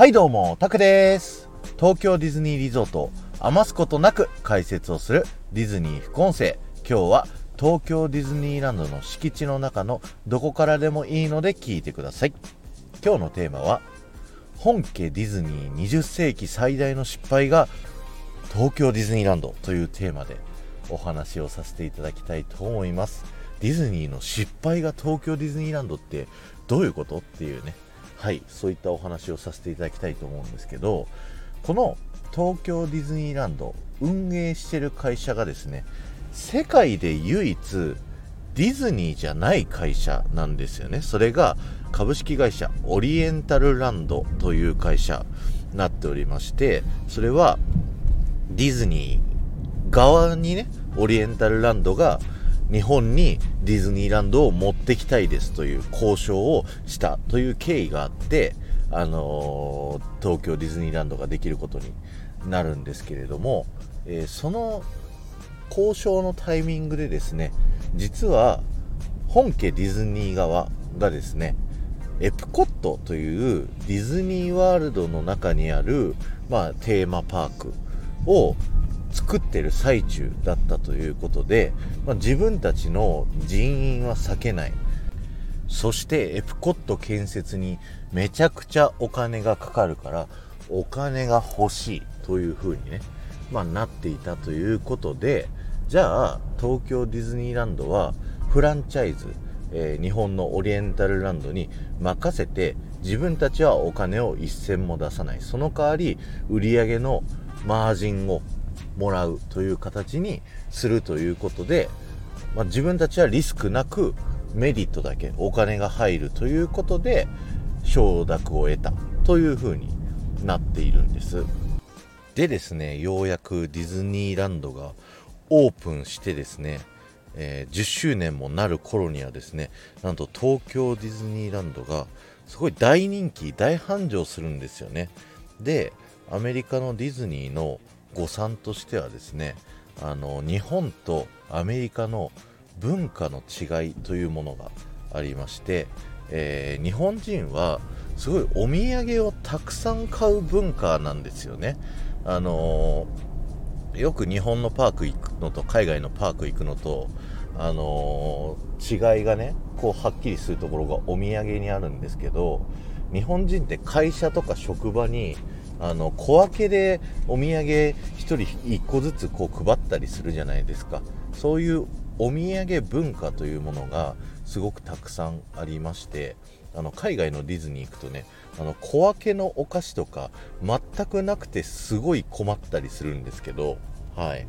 はいどうも、タクです。東京ディズニーリゾートを余すことなく解説をするディズニー副音声。今日は東京ディズニーランドの敷地の中のどこからでもいいので聞いてください。今日のテーマは、本家ディズニー20世紀最大の失敗が東京ディズニーランドというテーマでお話をさせていただきたいと思います。ディズニーの失敗が東京ディズニーランドってどういうこと？っていうね、はい、そういったお話をさせていただきたいと思うんですけど、この東京ディズニーランド運営してる会社がですね、世界で唯一ディズニーじゃない会社なんですよね。それが株式会社オリエンタルランドという会社になっておりまして、それはディズニー側にね、オリエンタルランドが日本にディズニーランドを持ってきたいですという交渉をしたという経緯があって、あのー東京ディズニーランドができることになるんですけれども、えーその交渉のタイミングでですね、実は本家ディズニー側がですね、エプコットというディズニーワールドの中にある、まあ、テーマパークを作ってる最中だったということで、まあ、自分たちの人員は避けない。そしてエプコット建設にめちゃくちゃお金がかかるから、お金が欲しいという風にね、まあ、なっていたということで、じゃあ東京ディズニーランドはフランチャイズ、えー日本のオリエンタルランドに任せて自分たちはお金を一銭も出さないその代わり売り上げのマージンをもらうという形にするということで、まあ、自分たちはリスクなくメリットだけお金が入るということで承諾を得たというふうになっているんです。でですねようやくディズニーランドがオープンしてですね、えー10周年もなる頃にはですねなんと東京ディズニーランドがすごい大人気大繁盛するんですよね。でアメリカのディズニーの誤算としてはですねあの日本とアメリカの文化の違いというものがありまして、えー日本人はすごいお土産をたくさん買う文化なんですよね。あのーよく日本のパーク行くのと海外のパーク行くのと、あのー違いがねこうはっきりするところがお土産にあるんですけど日本人って会社とか職場にあの小分けでお土産1人1個ずつこう配ったりするじゃないですか。そういうお土産文化というものがすごくたくさんありましてあの海外のディズニー行くとねあの小分けのお菓子とか全くなくてすごい困ったりするんですけどはい。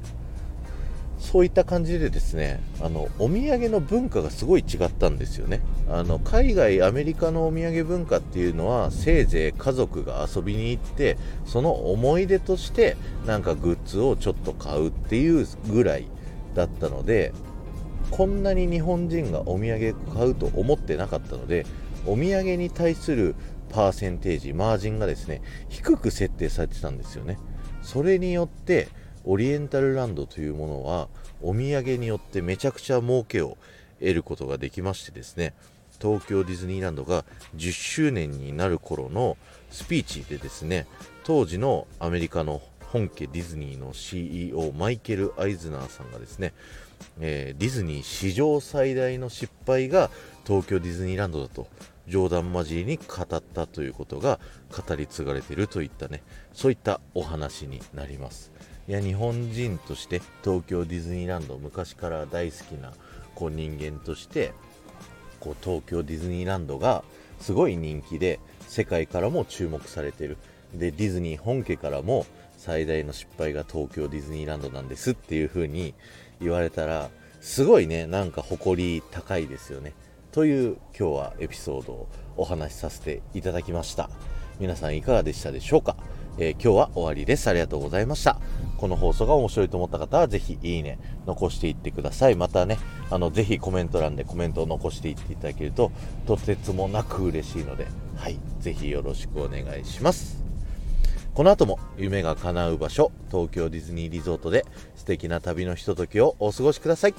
そういった感じでですねあのお土産の文化がすごい違ったんですよね。あの海外アメリカのお土産文化っていうのはせいぜい家族が遊びに行ってその思い出としてなんかグッズをちょっと買うっていうぐらいだったのでこんなに日本人がお土産買うと思ってなかったのでお土産に対するパーセンテージマージンがですね低く設定されてたんですよね。それによってオリエンタルランドというものはお土産によってめちゃくちゃ儲けを得ることができましてですね東京ディズニーランドが10周年になる頃のスピーチでですね当時のアメリカの本家ディズニーの CEO マイケル・アイズナーさんがですね、えーディズニー史上最大の失敗が東京ディズニーランドだと冗談交じりに語ったということが語り継がれているといったねそういったお話になります。いや日本人として東京ディズニーランド昔から大好きなこう人間としてこう東京ディズニーランドがすごい人気で世界からも注目されてる。でディズニー本家からも最大の失敗が東京ディズニーランドなんですっていう風に言われたらすごいねなんか誇り高いですよね。という今日はエピソードをお話しさせていただきました。皆さんいかがでしたでしょうか、えー今日は終わりです。ありがとうございました。この放送が面白いと思った方はぜひいいね残していってください。またねあのぜひコメント欄でコメントを残していっていただけるととてつもなく嬉しいのではいぜひよろしくお願いします。この後も夢が叶う場所東京ディズニーリゾートで素敵な旅のひとときをお過ごしください。